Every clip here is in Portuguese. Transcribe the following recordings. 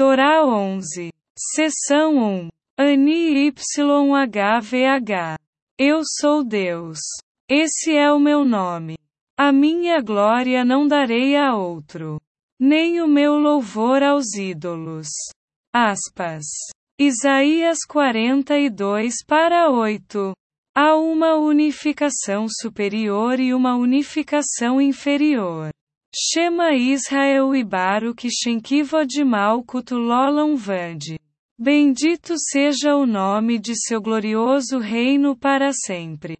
Torá 11. Seção 1. Ani YHVH. Eu sou Deus. Esse é o meu nome. A minha glória não darei a outro, nem o meu louvor aos ídolos. Aspas. Isaías 42 para 8. Há uma unificação superior e uma unificação inferior. Shema Israel e Baruch Shenkivod Malkut Lolam Vand. Bendito seja o nome de seu glorioso reino para sempre.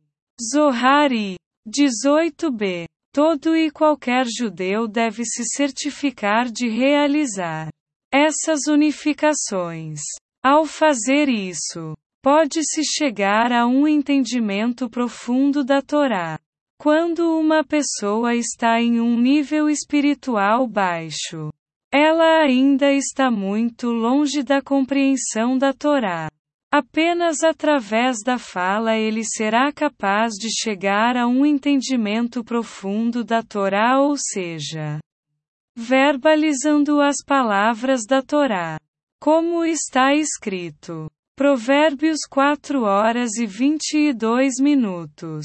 Zohari 18b. Todo e qualquer judeu deve se certificar de realizar essas unificações. Ao fazer isso, pode-se chegar a um entendimento profundo da Torá. Quando uma pessoa está em um nível espiritual baixo, ela ainda está muito longe da compreensão da Torá. Apenas através da fala ele será capaz de chegar a um entendimento profundo da Torá, ou seja, verbalizando as palavras da Torá. Como está escrito. Provérbios 4 horas e 22 minutos.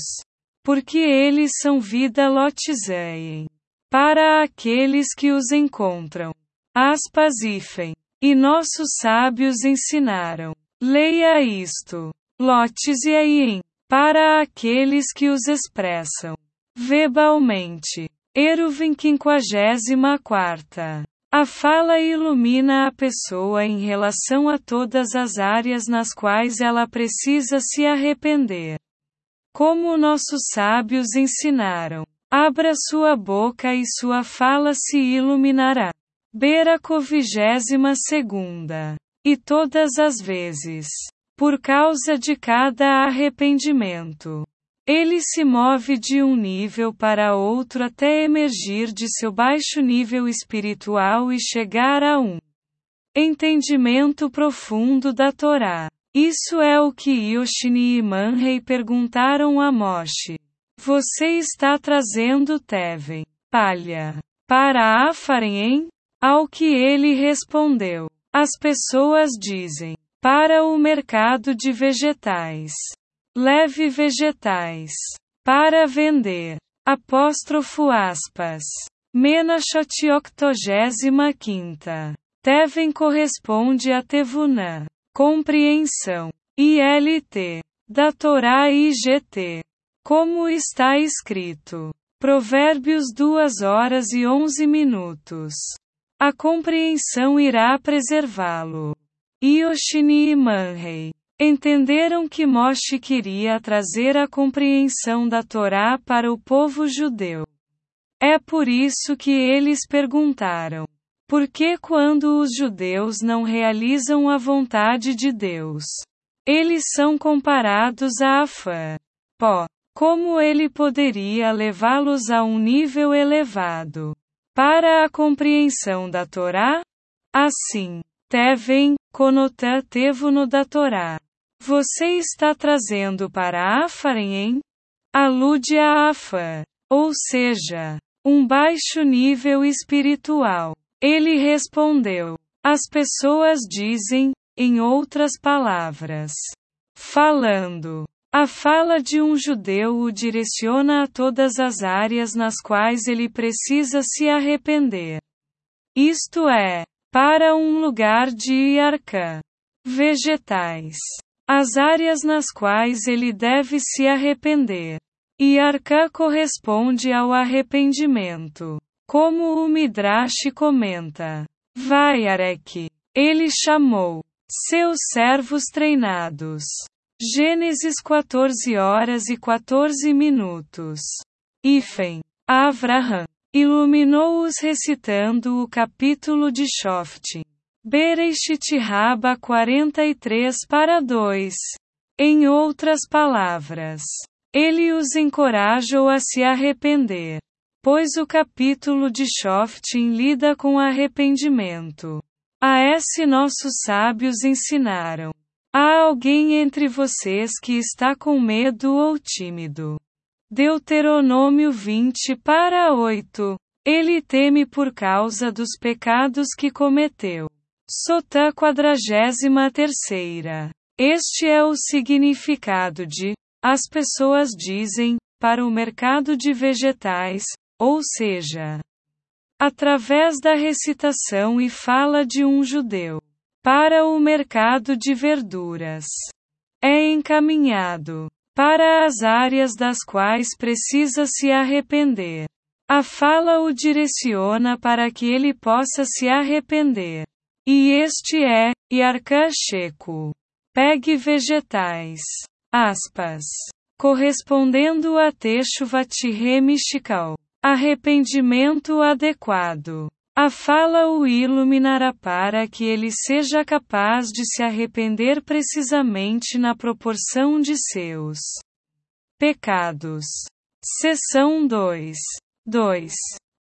Porque eles são vida lotizeiem. Para aqueles que os encontram. Aspas ifem. E nossos sábios ensinaram. Leia isto. Lotes aien. Para aqueles que os expressam. Verbalmente. Eruvin 54. A fala ilumina a pessoa em relação a todas as áreas nas quais ela precisa se arrepender. Como nossos sábios ensinaram. Abra sua boca e sua fala se iluminará. Beraco 22 E todas as vezes. Por causa de cada arrependimento. Ele se move de um nível para outro até emergir de seu baixo nível espiritual e chegar a um entendimento profundo da Torá. Isso é o que Yoshini e Manrei perguntaram a Moshe. Você está trazendo Teven, palha, para Afarem? Ao que ele respondeu: As pessoas dizem, para o mercado de vegetais. Leve vegetais. Para vender. Apóstrofo aspas. Menachot octogésima quinta. Teven corresponde a Tevunã. Compreensão. ILT. Da Torá IGT. Como está escrito. Provérbios 2 horas e 11 minutos. A compreensão irá preservá-lo. Yoshini e Manrei entenderam que Moshe queria trazer a compreensão da Torá para o povo judeu. É por isso que eles perguntaram: por que quando os judeus não realizam a vontade de Deus, eles são comparados a Afã? Pó. Como ele poderia levá-los a um nível elevado? Para a compreensão da Torá? Assim, Teven, Conotã Tevuno da Torá. Você está trazendo para Afarem? Alude a Afã. Ou seja, um baixo nível espiritual. Ele respondeu. As pessoas dizem, em outras palavras, falando. A fala de um judeu o direciona a todas as áreas nas quais ele precisa se arrepender. Isto é, para um lugar de iarca. Vegetais. As áreas nas quais ele deve se arrepender. Iarca corresponde ao arrependimento. Como o Midrash comenta. Vai Arek. Ele chamou seus servos treinados. Gênesis 14 horas e 14 minutos. Ifen. Avraham. Iluminou-os recitando o capítulo de Shoft. Bereshit Raba 43 para 2. Em outras palavras, ele os encorajou a se arrepender. Pois o capítulo de Shoftim lida com arrependimento. A esse nossos sábios ensinaram. Há alguém entre vocês que está com medo ou tímido. Deuteronômio 20 para 8. Ele teme por causa dos pecados que cometeu. Sotã 43. Este é o significado de as pessoas dizem para o mercado de vegetais, ou seja, através da recitação e fala de um judeu para o mercado de verduras. É encaminhado para as áreas das quais precisa se arrepender. A fala o direciona para que ele possa se arrepender. E este é, Yarka Checo. Pegue vegetais. Aspas. Correspondendo a Techuvati Mishikal. Arrependimento adequado. A fala o iluminará para que ele seja capaz de se arrepender precisamente na proporção de seus pecados. Seção 2. 2.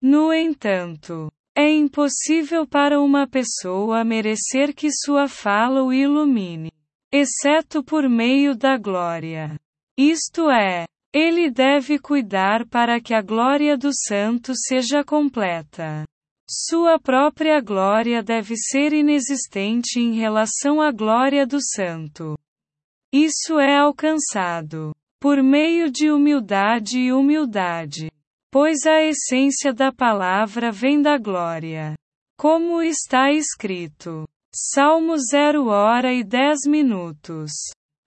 No entanto, é impossível para uma pessoa merecer que sua fala o ilumine, exceto por meio da glória. Isto é, ele deve cuidar para que a glória do santo seja completa. Sua própria glória deve ser inexistente em relação à glória do Santo. Isso é alcançado por meio de humildade e humildade, pois a essência da palavra vem da glória. Como está escrito. Salmo 0 hora e 10 minutos.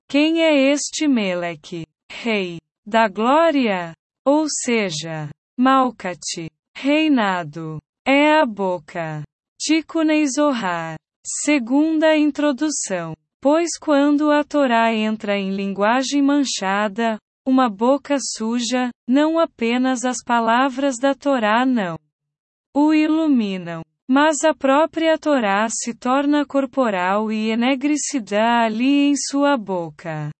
Quem é este Meleque? Rei da glória? Ou seja, Malcate, reinado. É a boca. Tikunei Zohar. Segunda introdução. Pois quando a Torá entra em linguagem manchada, uma boca suja, não apenas as palavras da Torá não o iluminam, mas a própria Torá se torna corporal e enegrecida ali em sua boca.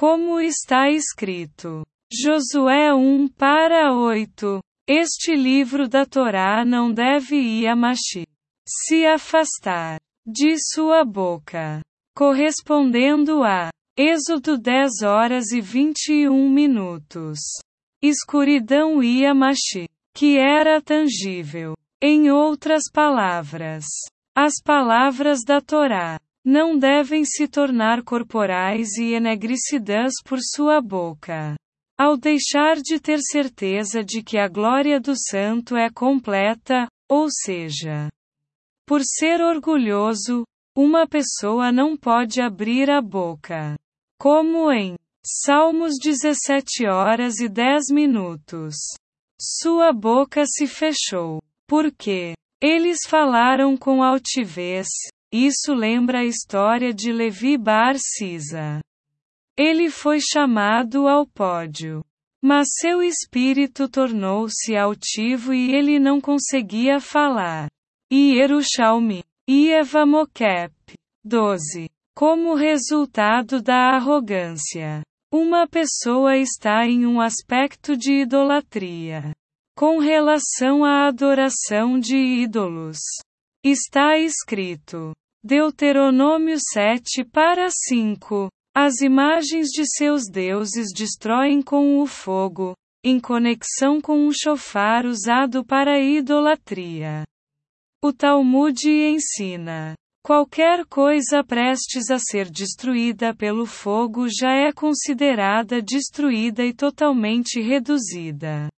Como está escrito. Josué 1 para 8. Este livro da Torá não deve Yamashi se afastar de sua boca, correspondendo a Êxodo 10 horas e 21 minutos. Escuridão Yamashi, que era tangível. Em outras palavras, as palavras da Torá não devem se tornar corporais e enegrecidas por sua boca. Ao deixar de ter certeza de que a glória do santo é completa, ou seja, por ser orgulhoso, uma pessoa não pode abrir a boca. Como em Salmos 17 horas e 10 minutos. Sua boca se fechou. Porque eles falaram com altivez. Isso lembra a história de Levi Bar Sisa. Ele foi chamado ao pódio. Mas seu espírito tornou-se altivo e ele não conseguia falar. E Yerushalmi. E Mokep. 12. Como resultado da arrogância. Uma pessoa está em um aspecto de idolatria. Com relação à adoração de ídolos. Está escrito. Deuteronômio 7 para 5. As imagens de seus deuses destroem com o fogo, em conexão com um chofar usado para idolatria. O Talmud ensina: qualquer coisa prestes a ser destruída pelo fogo já é considerada destruída e totalmente reduzida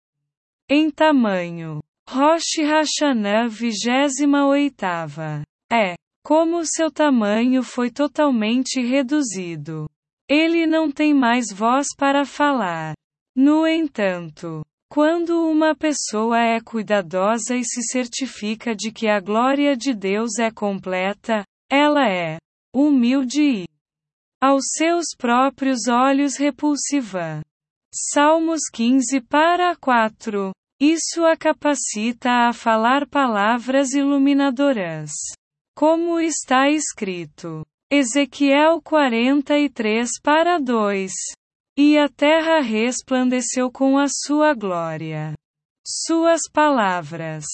em tamanho. Rosh Hashanah 28 é como seu tamanho foi totalmente reduzido. Ele não tem mais voz para falar. No entanto, quando uma pessoa é cuidadosa e se certifica de que a glória de Deus é completa, ela é humilde e, aos seus próprios olhos, repulsiva. Salmos 15 para 4. Isso a capacita a falar palavras iluminadoras. Como está escrito. Ezequiel 43 para 2. E a terra resplandeceu com a sua glória. Suas palavras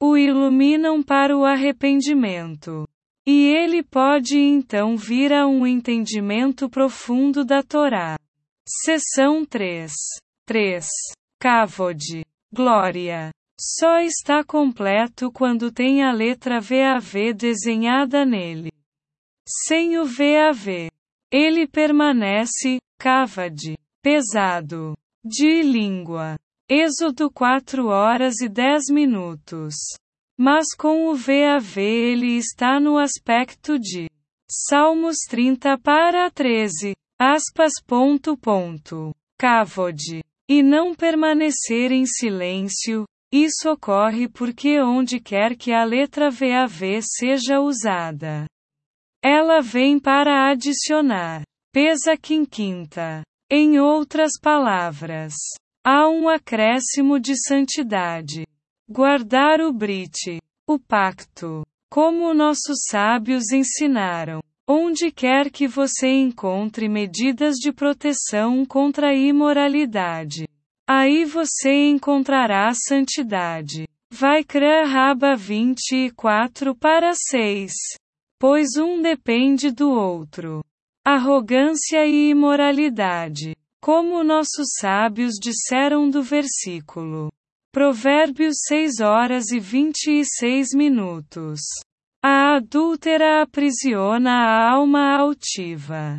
o iluminam para o arrependimento. E ele pode então vir a um entendimento profundo da Torá. Seção 3. 3. Kavod. Glória. Só está completo quando tem a letra VAV desenhada nele. Sem o VAV, ele permanece, cavade, pesado, de língua. Êxodo 4 horas e 10 minutos. Mas com o VAV ele está no aspecto de Salmos 30 para 13, aspas ponto ponto, cavode, e não permanecer em silêncio, isso ocorre porque onde quer que a letra VAV seja usada, ela vem para adicionar, pesa quinquinta. Em outras palavras, Há um acréscimo de santidade. Guardar o brite, o pacto. Como nossos sábios ensinaram. Onde quer que você encontre medidas de proteção contra a imoralidade, aí você encontrará santidade. Vai Raba 24 para 6. Pois um depende do outro. Arrogância e imoralidade. Como nossos sábios disseram do versículo. Provérbios 6 horas e 26 minutos. A adúltera aprisiona a alma altiva.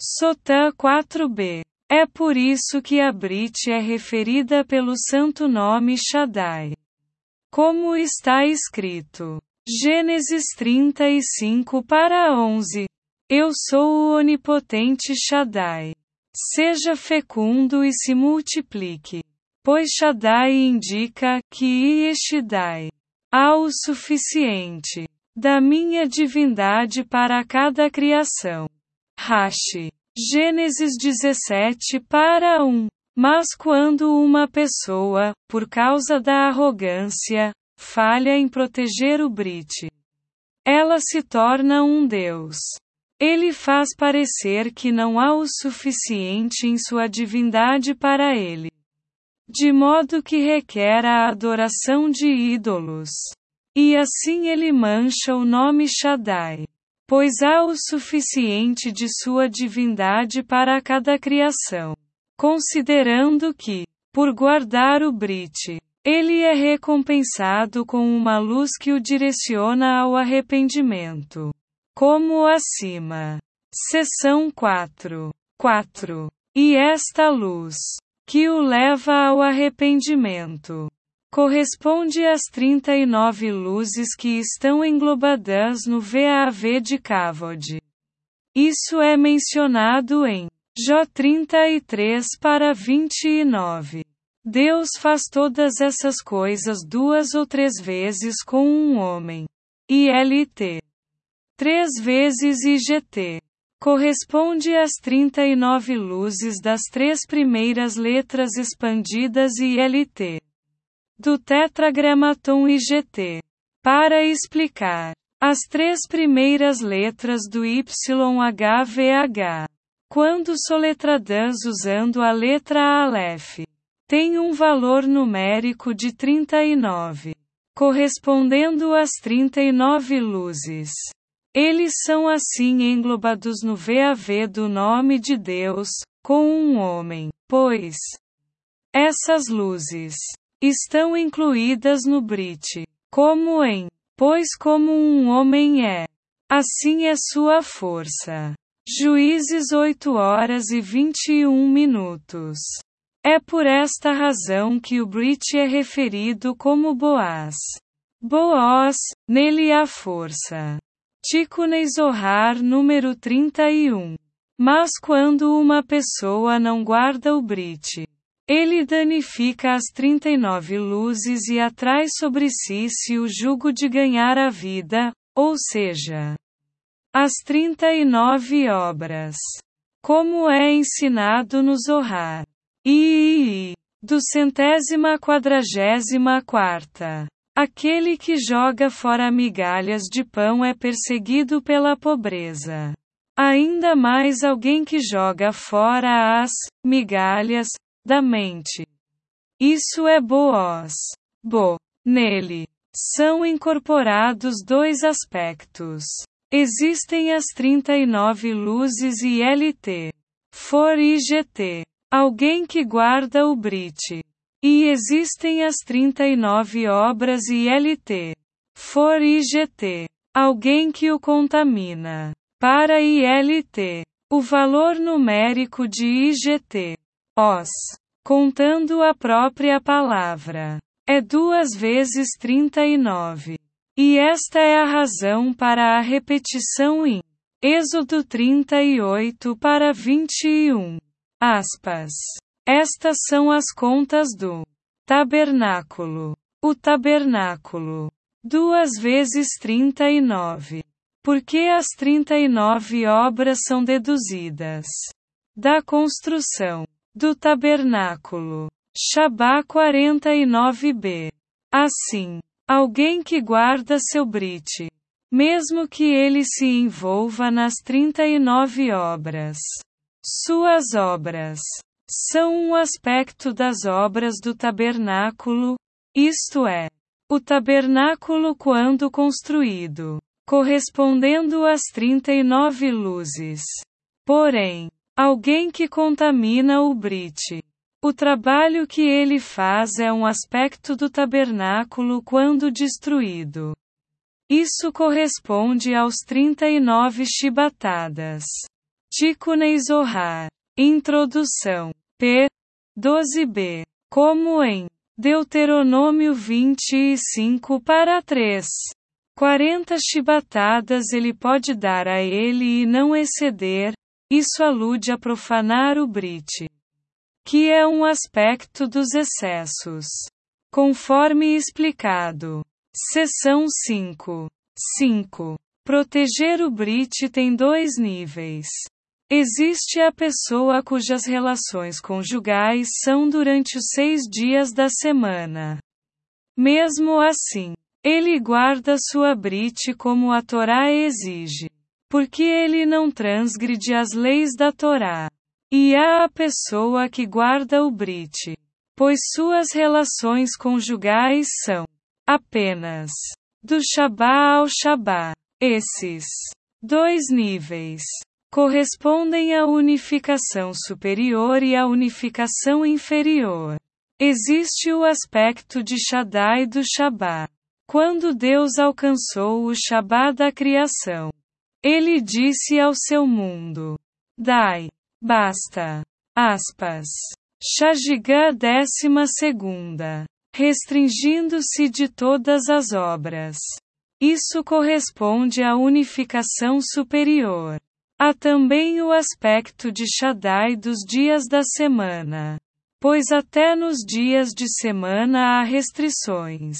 Sotã 4b. É por isso que a Brit é referida pelo santo nome Shaddai. Como está escrito. Gênesis 35 para 11. Eu sou o onipotente Shaddai. Seja fecundo e se multiplique. Pois Shaddai indica que Yeshidai há o suficiente da minha divindade para cada criação. Rashi. Gênesis 17 para 1. Mas quando uma pessoa, por causa da arrogância, falha em proteger o Brit, ela se torna um Deus. Ele faz parecer que não há o suficiente em sua divindade para ele. De modo que requer a adoração de ídolos. E assim ele mancha o nome Shaddai. Pois há o suficiente de sua divindade para cada criação. Considerando que, por guardar o Brit, ele é recompensado com uma luz que o direciona ao arrependimento como acima. Seção 4. 4. E esta luz, que o leva ao arrependimento, corresponde às 39 luzes que estão englobadas no VAV de Kavod. Isso é mencionado em Jó 33 para 29. Deus faz todas essas coisas duas ou três vezes com um homem. ILT 3 vezes IGT. Corresponde às 39 luzes das três primeiras letras expandidas e LT. Do tetragramaton IGT. Para explicar as três primeiras letras do YHVH. Quando soletradas usando a letra Aleph, tem um valor numérico de 39, correspondendo às 39 luzes. Eles são assim englobados no VAV do nome de Deus, com um homem, pois essas luzes estão incluídas no Brit, como em, pois como um homem é, assim é sua força. Juízes 8 horas e 21 minutos. É por esta razão que o Brit é referido como Boaz. Boaz, nele há força. Tikunei Zohar número 31. Mas quando uma pessoa não guarda o Brit, ele danifica as 39 luzes e atrai sobre si se o jugo de ganhar a vida, ou seja, as 39 obras. Como é ensinado no Zohar. I, do centésima quadragésima quarta. Aquele que joga fora migalhas de pão é perseguido pela pobreza. Ainda mais alguém que joga fora as migalhas da mente. Isso é Boaz. Bo. Nele são incorporados dois aspectos. Existem as 39 luzes e LT. For IGT. Alguém que guarda o Brit. E existem as 39 obras ILT. For IGT. Alguém que o contamina. Para ILT. O valor numérico de IGT. Os. Contando a própria palavra. É duas vezes 39. E esta é a razão para a repetição em Êxodo 38 para 21. Aspas. Estas são as contas do tabernáculo. O tabernáculo. Duas vezes 39. Porque as 39 obras são deduzidas da construção do tabernáculo. Shabá 49b. Assim, alguém que guarda seu brite, mesmo que ele se envolva nas 39 obras, suas obras são um aspecto das obras do tabernáculo, isto é, o tabernáculo quando construído, correspondendo às 39 luzes. Porém, alguém que contamina o brite, o trabalho que ele faz é um aspecto do tabernáculo quando destruído. Isso corresponde aos 39 chibatadas. Tikunei Zohar. Introdução. P. 12b. Como em Deuteronômio 25 para 3. 40 chibatadas ele pode dar a ele e não exceder, isso alude a profanar o brite. Que é um aspecto dos excessos. Conforme explicado. Seção 5. 5. Proteger o brite tem dois níveis. Existe a pessoa cujas relações conjugais são durante os seis dias da semana. Mesmo assim, ele guarda sua brite como a Torá exige. Porque ele não transgride as leis da Torá. E há a pessoa que guarda o brite. Pois suas relações conjugais são apenas do Shabá ao Shabá. Esses dois níveis correspondem à unificação superior e à unificação inferior. Existe o aspecto de Shaddai do Shabá. Quando Deus alcançou o Shabá da criação, ele disse ao seu mundo: Dai, basta. Aspas. Shagigá décima segunda. Restringindo-se de todas as obras. Isso corresponde à unificação superior. Há também o aspecto de Shaddai dos dias da semana. Pois até nos dias de semana há restrições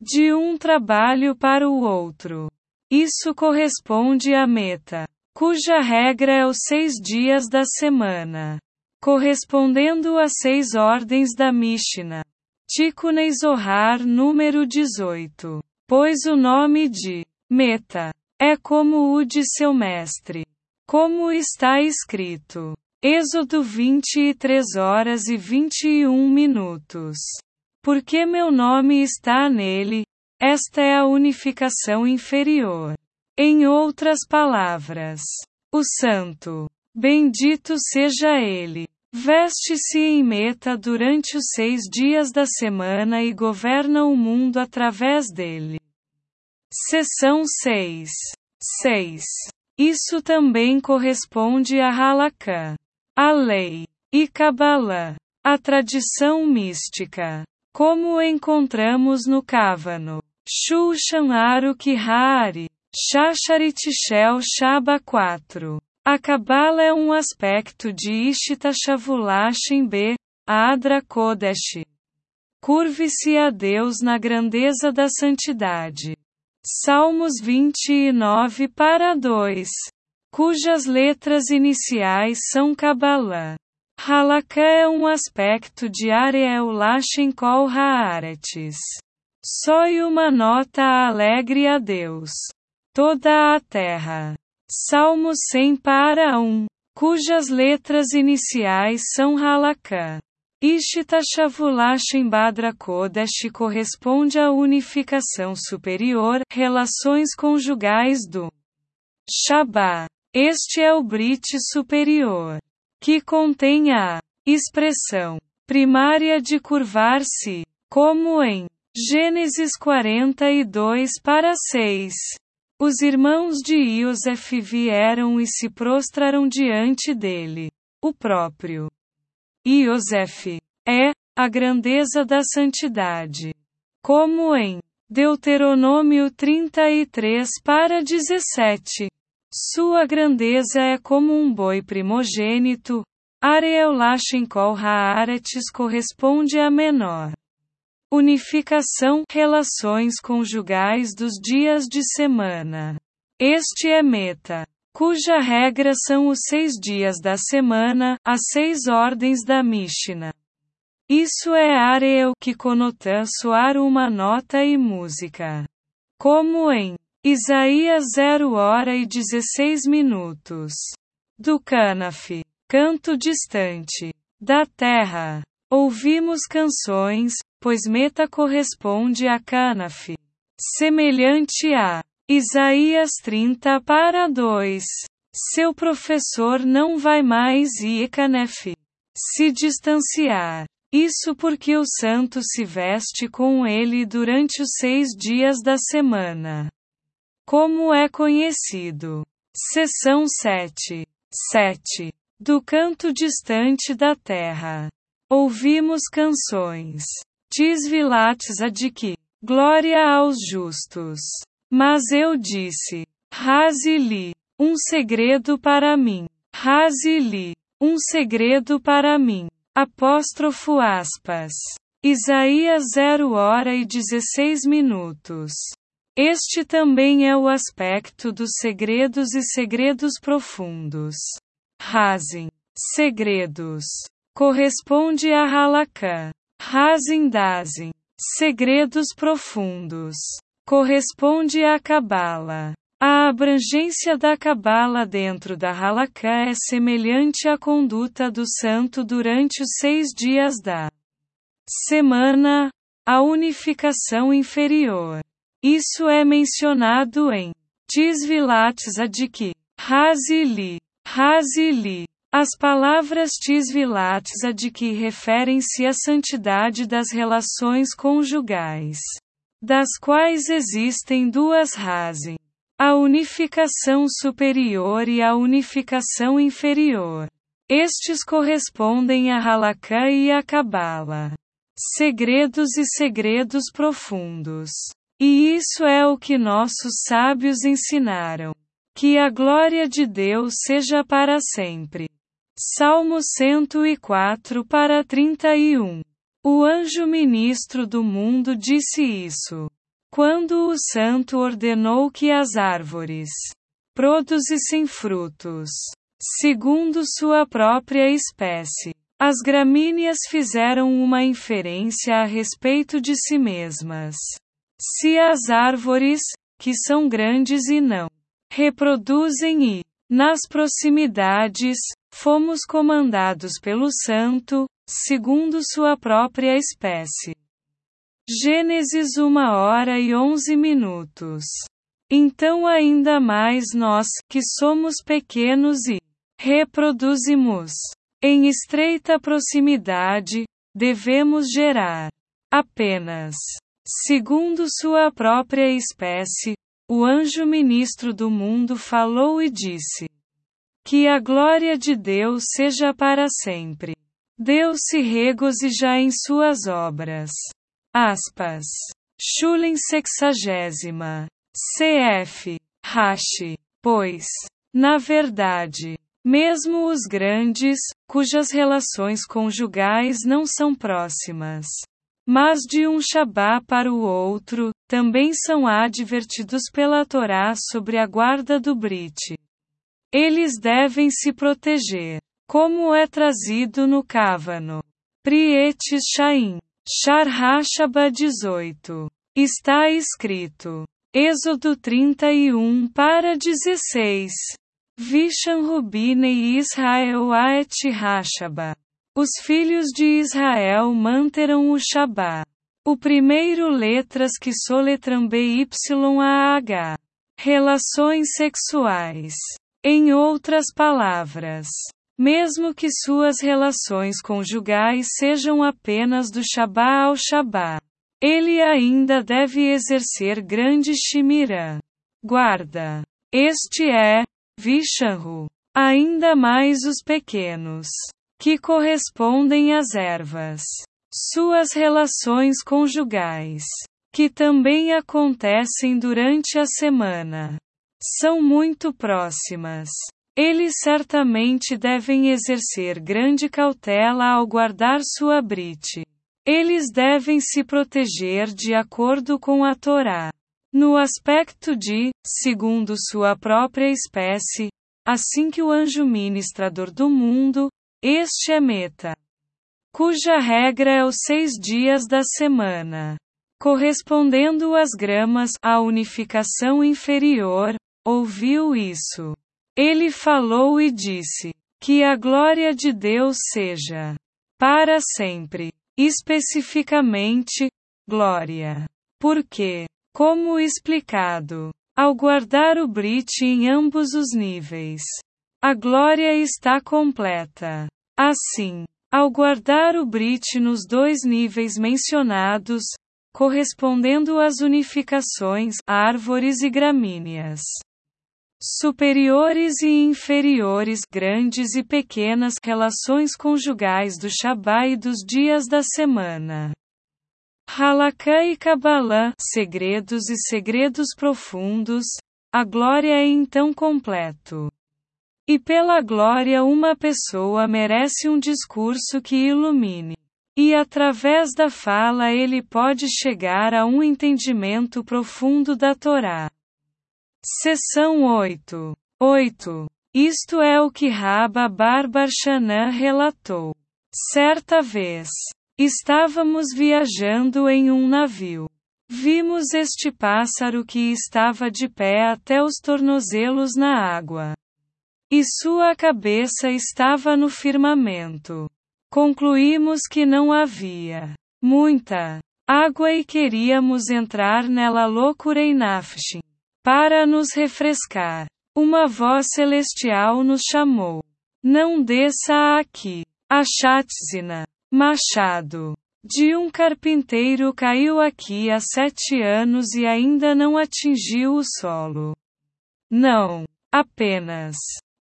de um trabalho para o outro. Isso corresponde à meta, cuja regra é os seis dias da semana, correspondendo às seis ordens da Mishnah. Tikunei Zohar número 18. Pois o nome de meta é como o de seu mestre. Como está escrito. Êxodo 23 horas e 21 minutos. Porque meu nome está nele, esta é a unificação inferior. Em outras palavras, o Santo, bendito seja ele, veste-se em meta durante os seis dias da semana e governa o mundo através dele. Seção 6. 6. Isso também corresponde a Halakha, a lei, e Kabbalah, a tradição mística. Como encontramos no Kavano, Shulchan Aruch Hari, Shacharit Shel Shaba 4. A Kabbalah é um aspecto de Ishita Shavulashim B, Adra Kodesh. Curve-se a Deus na grandeza da santidade. Salmos 29 para 2. Cujas letras iniciais são Kabbalah. Halakha é um aspecto de Ariel Lashem Kol Haaretz. Só e uma nota alegre a Deus. Toda a terra. Salmos 100 para 1. Cujas letras iniciais são Halakha. Ishita Shavulashim Badra Kodesh corresponde à unificação superior, relações conjugais do Shabá. Este é o Brit superior, que contém a expressão primária de curvar-se, como em Gênesis 42 para 6. Os irmãos de Iosef vieram e se prostraram diante dele. O próprio Iosef é a grandeza da santidade. Como em Deuteronômio 33 para 17. Sua grandeza é como um boi primogênito. Areel Lachenkol corresponde a menor. Unificação, relações conjugais dos dias de semana. Este é meta, cuja regra são os seis dias da semana, as seis ordens da Mishnah. Isso é areo que conota soar uma nota e música. Como em Isaías 0 hora e 16 minutos. Do Canaf, canto distante, da terra. Ouvimos canções, pois meta corresponde a Canaf. Semelhante a Isaías 30 para 2. Seu professor não vai mais e Canef se distanciar. Isso porque o santo se veste com ele durante os seis dias da semana. Como é conhecido. Seção 7. 7. Do canto distante da terra. Ouvimos canções. Tisvilates adiki. Glória aos justos. Mas eu disse: Razili. Um segredo para mim. Razili. Um segredo para mim. Apóstrofo aspas. Isaías 0 hora e 16 minutos. Este também é o aspecto dos segredos e segredos profundos. Razin. Segredos corresponde a Halakha. Hazindazin, segredos profundos, corresponde à Cabala. A abrangência da Cabala dentro da Halakha é semelhante à conduta do santo durante os seis dias da semana, a unificação inferior. Isso é mencionado em Tisvilat Zadik, Hazili, Hazili, as palavras tisvilates a de que referem-se à santidade das relações conjugais, das quais existem duas razes: a unificação superior e a unificação inferior. Estes correspondem a Halakha e a Kabbalah. Segredos e segredos profundos. E isso é o que nossos sábios ensinaram. Que a glória de Deus seja para sempre. Salmo 104 para 31. O anjo ministro do mundo disse isso. Quando o santo ordenou que as árvores produzissem frutos, segundo sua própria espécie, as gramíneas fizeram uma inferência a respeito de si mesmas. Se as árvores, que são grandes e não reproduzem e, nas proximidades, Fomos comandados pelo Santo, segundo sua própria espécie. Gênesis 1 hora e 11 minutos. Então, ainda mais nós, que somos pequenos e reproduzimos em estreita proximidade, devemos gerar apenas, segundo sua própria espécie, o anjo ministro do mundo falou e disse: que a glória de Deus seja para sempre. Deus se regozija em suas obras. Aspas. Shulen sexagésima. CF. Rashi. Pois, na verdade, mesmo os grandes, cujas relações conjugais não são próximas, mas de um Shabá para o outro, também são advertidos pela Torá sobre a guarda do Brit. Eles devem se proteger. Como é trazido no Cávano. Prietes Shaim. Sharhashaba 18. Está escrito. Êxodo 31 para 16. Vishan Rubine e Israel Aet Hashaba. Os filhos de Israel manterão o Shabá. O primeiro letras que soletram BYAH. Relações sexuais. Em outras palavras, Mesmo que suas relações conjugais sejam apenas do Shabá ao Shabá. Ele ainda deve exercer grande Shimira. Guarda. Este é, Vishanhu. Ainda mais os pequenos. Que correspondem às ervas. Suas relações conjugais. Que também acontecem durante a semana. São muito próximas. Eles certamente devem exercer grande cautela ao guardar sua brite. Eles devem se proteger de acordo com a Torá. No aspecto de, segundo sua própria espécie, assim que o anjo ministrador do mundo, este é Meta, cuja regra é os seis dias da semana, correspondendo às gramas, a unificação inferior, ouviu isso. Ele falou e disse: Que a glória de Deus seja para sempre. Especificamente, glória. Porque, como explicado, ao guardar o Brit em ambos os níveis, a glória está completa. Assim, ao guardar o Brit nos dois níveis mencionados, correspondendo às unificações, árvores e gramíneas superiores e inferiores, grandes e pequenas relações conjugais do Shabá e dos dias da semana. Halakha e Kabbalah, segredos e segredos profundos, a glória é então completo. E pela glória uma pessoa merece um discurso que ilumine. E através da fala ele pode chegar a um entendimento profundo da Torá. Seção 8. 8. Isto é o que Rabba Barbarshanã relatou. Certa vez, estávamos viajando em um navio. Vimos este pássaro que estava de pé até os tornozelos na água. E sua cabeça estava no firmamento. Concluímos que não havia muita água e queríamos entrar nela loucura e nafshin. Para nos refrescar, uma voz celestial nos chamou. Não desça aqui. A Chatzina, machado, de um carpinteiro caiu aqui há sete anos e ainda não atingiu o solo. Não, apenas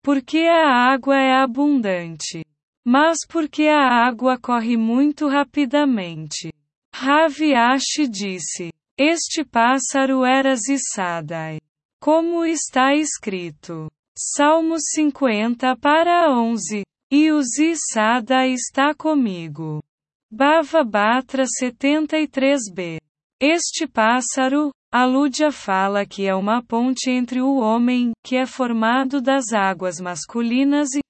porque a água é abundante, mas porque a água corre muito rapidamente. Ravi Ashi disse: este pássaro era Zissadai. Como está escrito. Salmo 50 para 11. E o Zissadai está comigo. Bava Batra 73b. Este pássaro, Alúdia fala que é uma ponte entre o homem, que é formado das águas masculinas e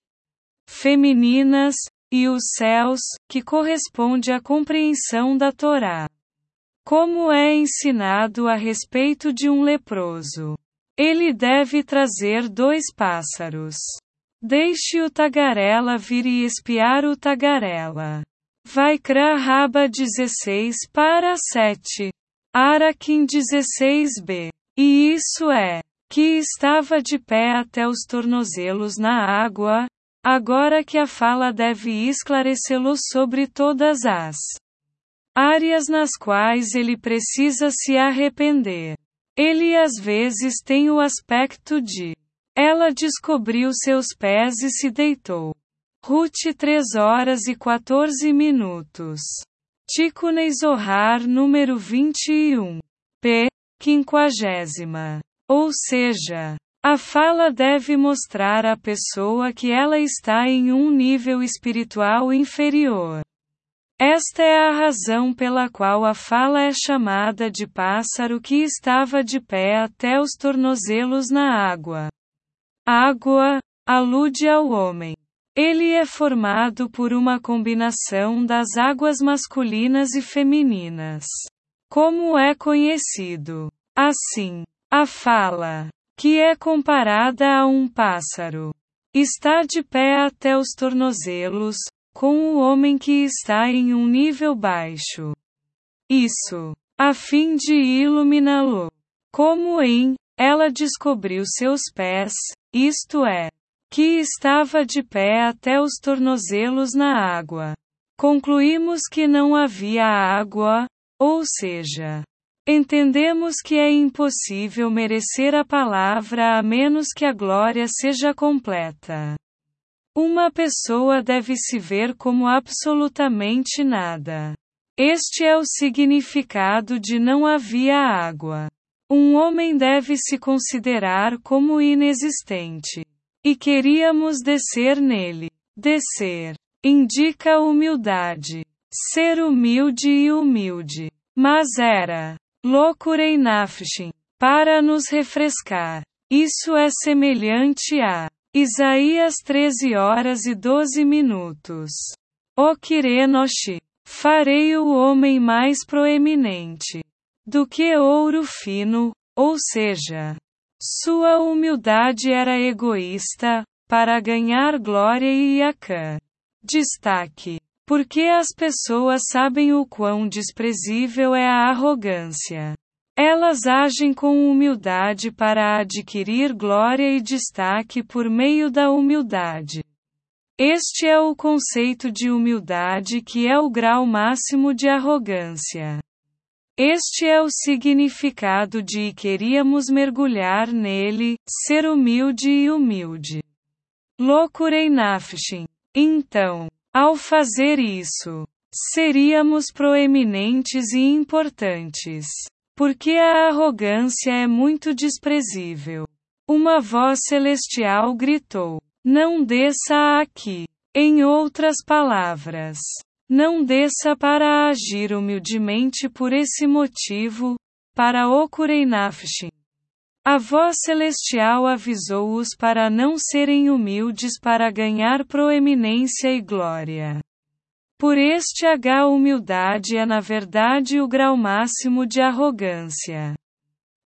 femininas, e os céus, que corresponde à compreensão da Torá. Como é ensinado a respeito de um leproso? Ele deve trazer dois pássaros. Deixe o tagarela vir e espiar o tagarela. Vaikra Raba 16 para 7. Arakim 16b. E isso é, que estava de pé até os tornozelos na água, agora que a fala deve esclarecê-lo sobre todas as áreas nas quais ele precisa se arrepender. Ele às vezes tem o aspecto de ela descobriu seus pés e se deitou. Ruth 3 horas e 14 minutos. Tikunei Zohar número 21. P. Quinquagésima. Ou seja, a fala deve mostrar à pessoa que ela está em um nível espiritual inferior. Esta é a razão pela qual a fala é chamada de pássaro que estava de pé até os tornozelos na água. Água alude ao homem. Ele é formado por uma combinação das águas masculinas e femininas. Como é conhecido. Assim, a fala, que é comparada a um pássaro, está de pé até os tornozelos, com o homem que está em um nível baixo. Isso, a fim de iluminá-lo. Como em, ela descobriu seus pés, isto é, que estava de pé até os tornozelos na água. Concluímos que não havia água, ou seja, entendemos que é impossível merecer a palavra a menos que a glória seja completa. Uma pessoa deve se ver como absolutamente nada. Este é o significado de não havia água. Um homem deve se considerar como inexistente. E queríamos descer nele. Descer indica humildade. Ser humilde e humilde. Mas era loucurei nafshin para nos refrescar. Isso é semelhante a Isaías 13 horas e 12 minutos. O Kirenoshi Farei o homem mais proeminente do que ouro fino, ou seja, sua humildade era egoísta, para ganhar glória e iacã. Destaque. Porque as pessoas sabem o quão desprezível é a arrogância. Elas agem com humildade para adquirir glória e destaque por meio da humildade. Este é o conceito de humildade que é o grau máximo de arrogância. Este é o significado de queríamos mergulhar nele, ser humilde e humilde. Loucurei nafshin. Então, ao fazer isso, seríamos proeminentes e importantes. Porque a arrogância é muito desprezível. Uma voz celestial gritou. Não desça aqui. Em outras palavras, não desça para agir humildemente por esse motivo, para Okureinafshin. A voz celestial avisou-os para não serem humildes para ganhar proeminência e glória. Por este H, humildade é na verdade o grau máximo de arrogância.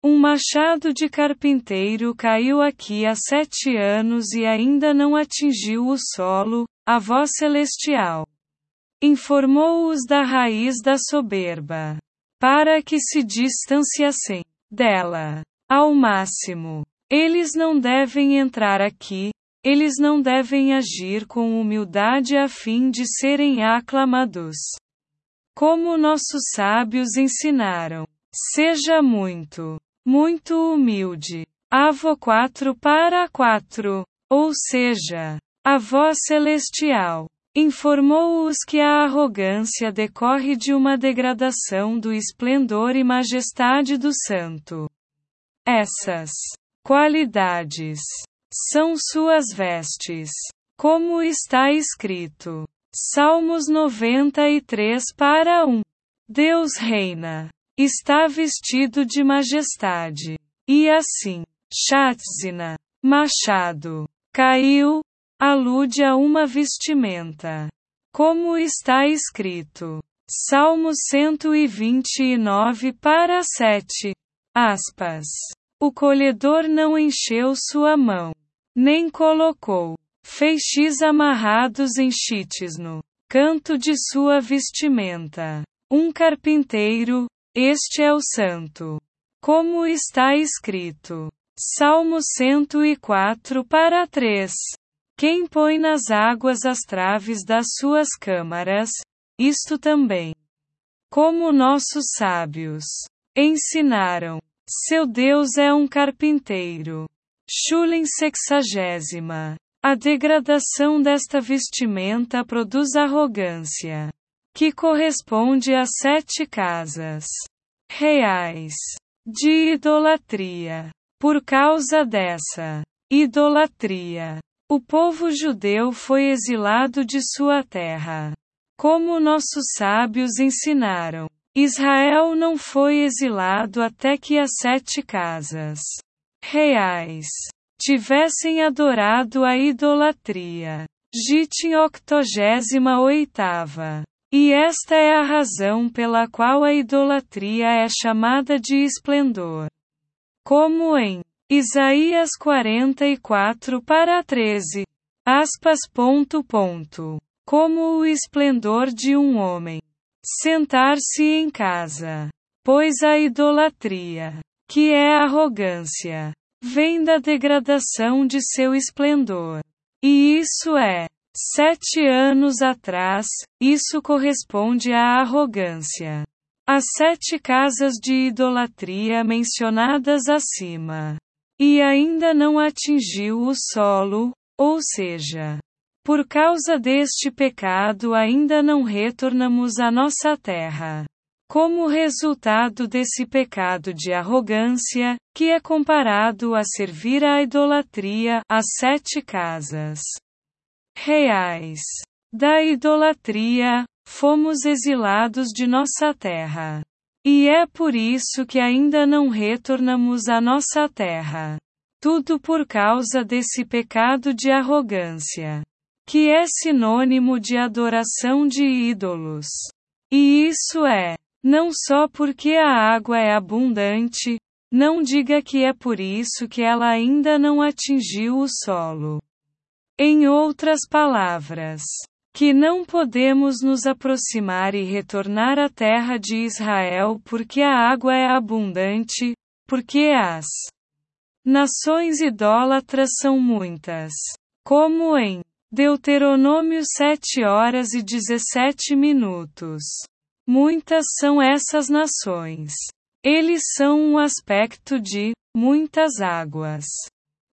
Um machado de carpinteiro caiu aqui há sete anos e ainda não atingiu o solo, a voz celestial. Informou-os da raiz da soberba. Para que se distanciassem dela. Ao máximo. Eles não devem entrar aqui, eles não devem agir com humildade a fim de serem aclamados. Como nossos sábios ensinaram. Seja muito muito humilde. Avo 4 para 4. Ou seja, a voz celestial informou-os que a arrogância decorre de uma degradação do esplendor e majestade do santo. Essas qualidades são suas vestes. Como está escrito. Salmos 93 para 1. Deus reina está vestido de majestade. E assim, Shatzina, machado, caiu, alude a uma vestimenta. Como está escrito. Salmo 129 para 7. Aspas. O colhedor não encheu sua mão, nem colocou feixes amarrados em chites no canto de sua vestimenta. Um carpinteiro, este é o Santo. Como está escrito. Salmo 104 para 3. Quem põe nas águas as traves das suas câmaras, isto também. Como nossos sábios ensinaram. Seu Deus é um carpinteiro. Shulen sexagésima. A degradação desta vestimenta produz arrogância que corresponde a sete casas reais de idolatria. Por causa dessa idolatria, o povo judeu foi exilado de sua terra. Como nossos sábios ensinaram, Israel não foi exilado até que as sete casas reais tivessem adorado a idolatria. Gitin octogésima oitava. E esta é a razão pela qual a idolatria é chamada de esplendor. Como em Isaías 44 para 13. Aspas. Ponto, ponto. Como o esplendor de um homem. Sentar-se em casa. Pois a idolatria, que é arrogância, vem da degradação de seu esplendor. E isso é. Sete anos atrás, isso corresponde à arrogância. As sete casas de idolatria mencionadas acima. E ainda não atingiu o solo, ou seja, por causa deste pecado ainda não retornamos à nossa terra. Como resultado desse pecado de arrogância, que é comparado a servir à idolatria, as sete casas reais da idolatria, fomos exilados de nossa terra. E é por isso que ainda não retornamos à nossa terra. Tudo por causa desse pecado de arrogância que é sinônimo de adoração de ídolos. E isso é, não só porque a água é abundante, não diga que é por isso que ela ainda não atingiu o solo. Em outras palavras, que não podemos nos aproximar e retornar à terra de Israel porque a água é abundante, porque as nações idólatras são muitas. Como em Deuteronômio 7 horas e 17 minutos. Muitas são essas nações. Eles são um aspecto de muitas águas.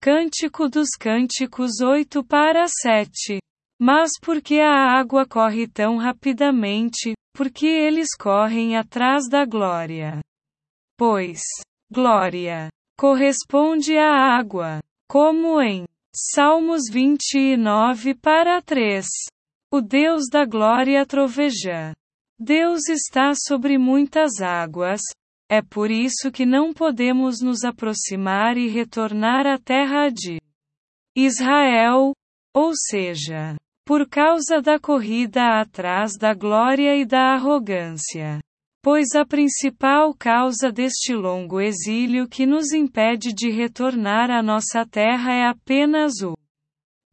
Cântico dos Cânticos 8 para 7. Mas porque a água corre tão rapidamente, porque eles correm atrás da glória. Pois, glória corresponde à água, como em Salmos 29 para 3. O Deus da glória troveja. Deus está sobre muitas águas, é por isso que não podemos nos aproximar e retornar à terra de Israel, ou seja, por causa da corrida atrás da glória e da arrogância. Pois a principal causa deste longo exílio que nos impede de retornar à nossa terra é apenas o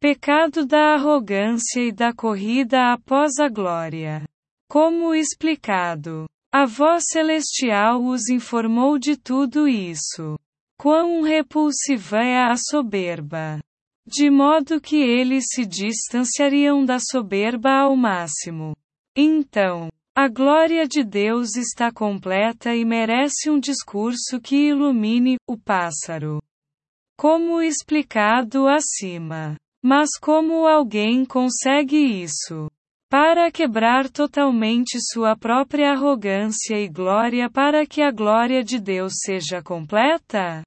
pecado da arrogância e da corrida após a glória. Como explicado, a voz celestial os informou de tudo isso. Quão repulsiva é a soberba! De modo que eles se distanciariam da soberba ao máximo. Então, a glória de Deus está completa e merece um discurso que ilumine o pássaro. Como explicado acima. Mas como alguém consegue isso? Para quebrar totalmente sua própria arrogância e glória para que a glória de Deus seja completa?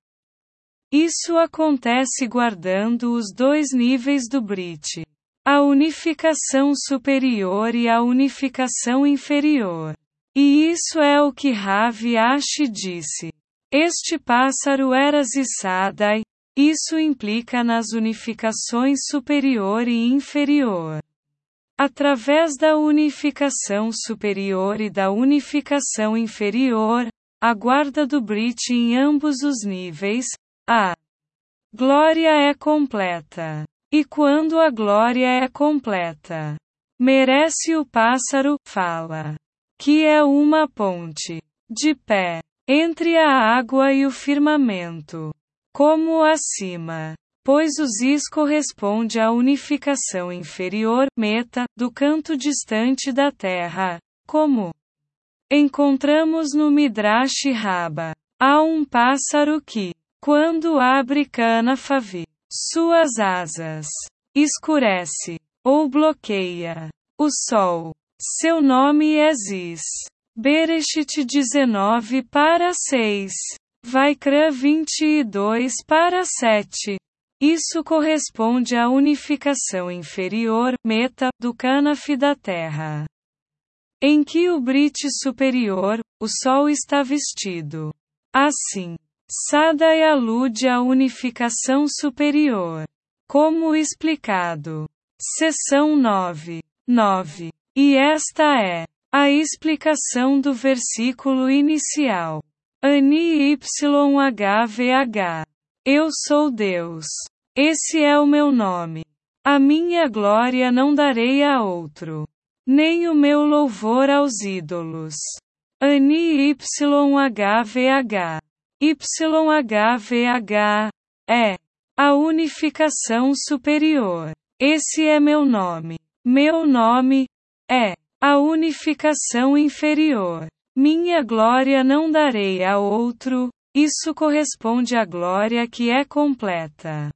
Isso acontece guardando os dois níveis do Brit. A unificação superior e a unificação inferior. E isso é o que Ravi Ashi disse. Este pássaro era Zissadai, isso implica nas unificações superior e inferior. Através da unificação superior e da unificação inferior, a guarda do Brit em ambos os níveis, a glória é completa. E quando a glória é completa, merece o pássaro, fala, que é uma ponte, de pé, entre a água e o firmamento, como acima. Pois o Zis corresponde à unificação inferior, meta, do canto distante da terra, como encontramos no Midrash Raba. Há um pássaro que, quando abre cana favi, suas asas. Escurece. Ou bloqueia. O sol. Seu nome é Ziz. Bereshit 19 para 6. Vaikra 22 para 7. Isso corresponde à unificação inferior, meta, do Canaf da Terra. Em que o Brit superior, o Sol está vestido. Assim, Sadai alude à unificação superior. Como explicado. Seção 9. 9. E esta é a explicação do versículo inicial. Ani YHVH. Eu sou Deus. Esse é o meu nome. A minha glória não darei a outro. Nem o meu louvor aos ídolos. Ani YHVH. YHVH é a unificação superior. Esse é meu nome. Meu nome é a unificação inferior. Minha glória não darei a outro, isso corresponde à glória que é completa.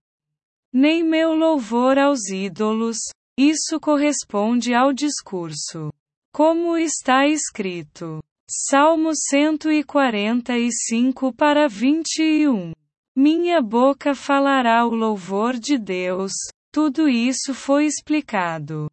Nem meu louvor aos ídolos, isso corresponde ao discurso. Como está escrito. Salmo 145 para 21. Minha boca falará o louvor de Deus, tudo isso foi explicado.